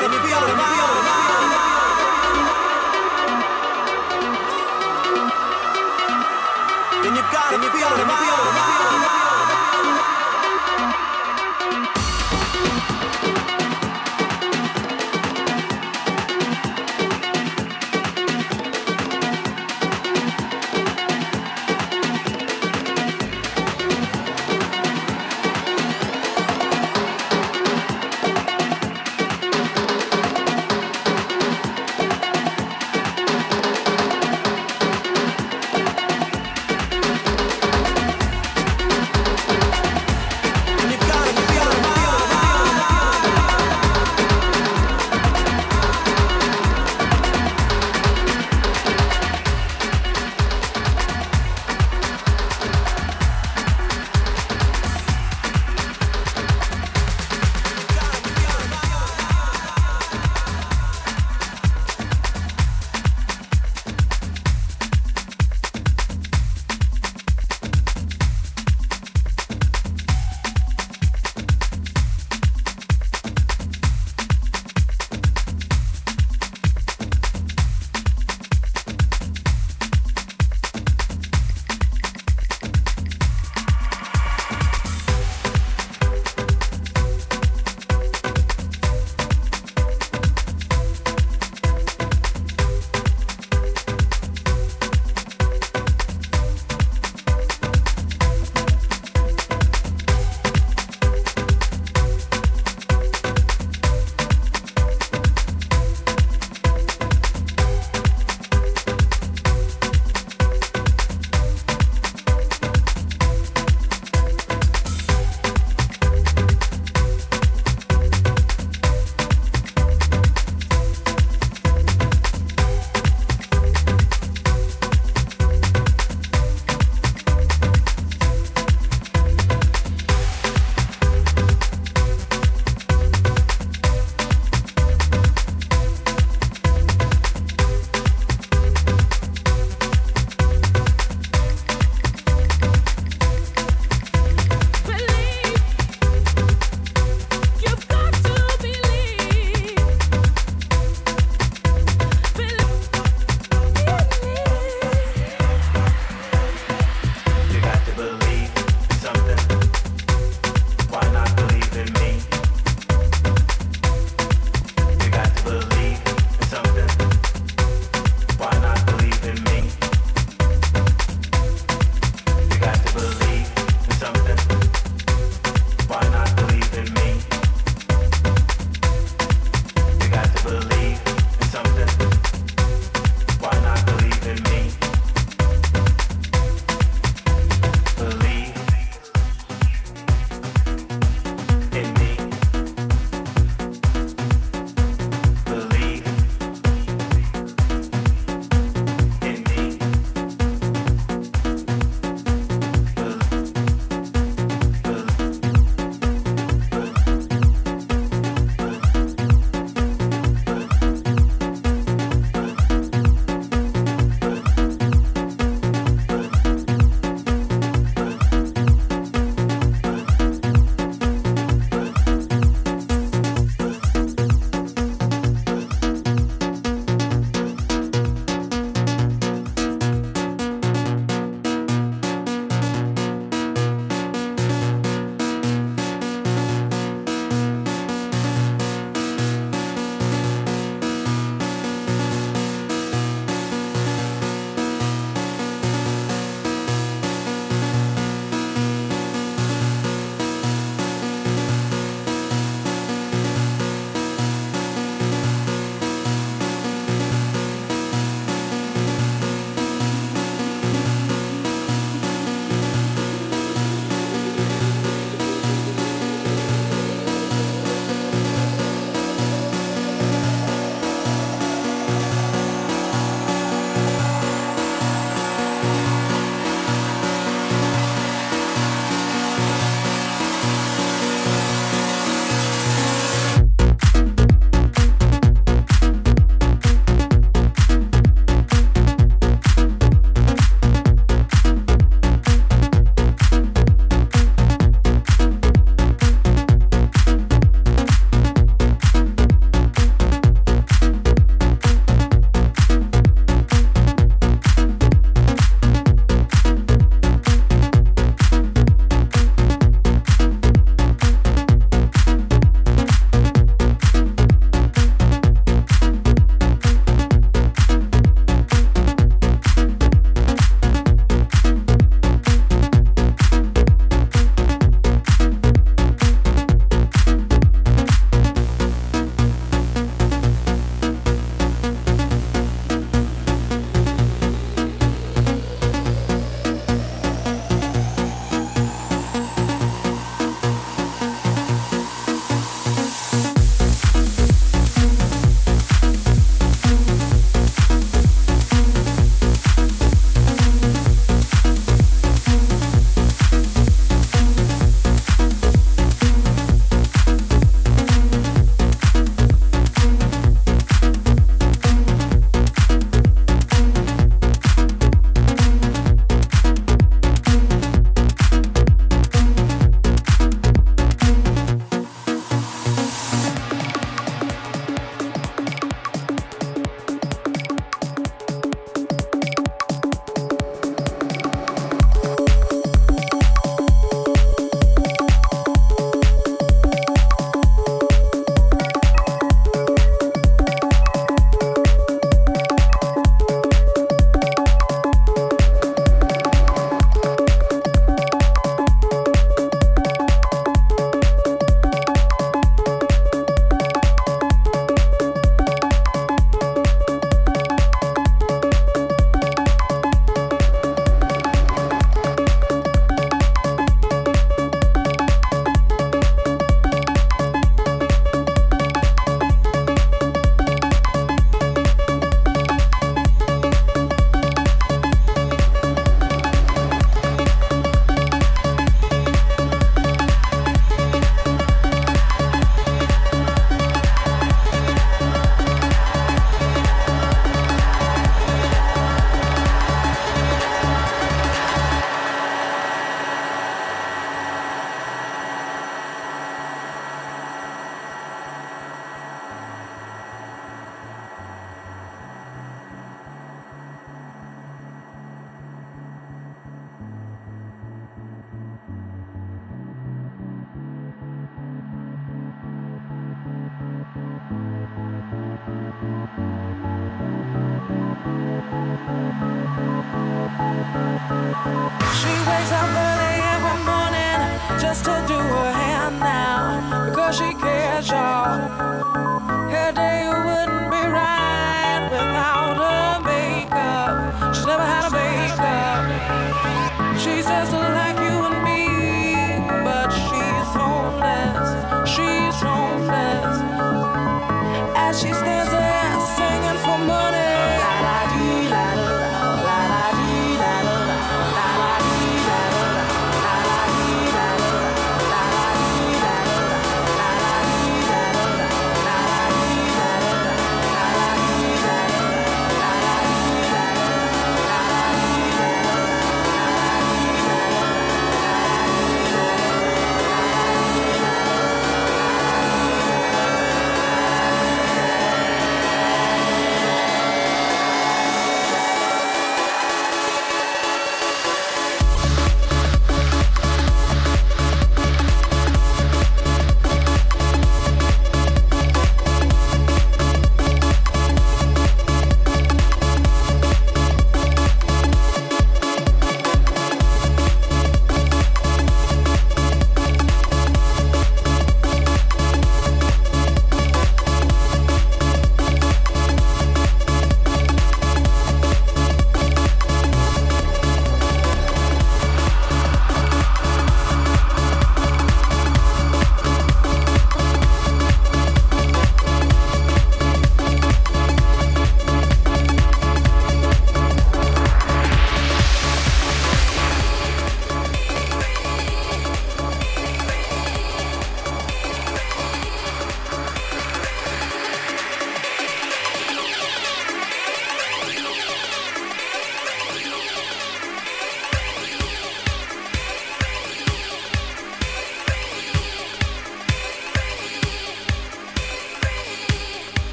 bottom, the bottom.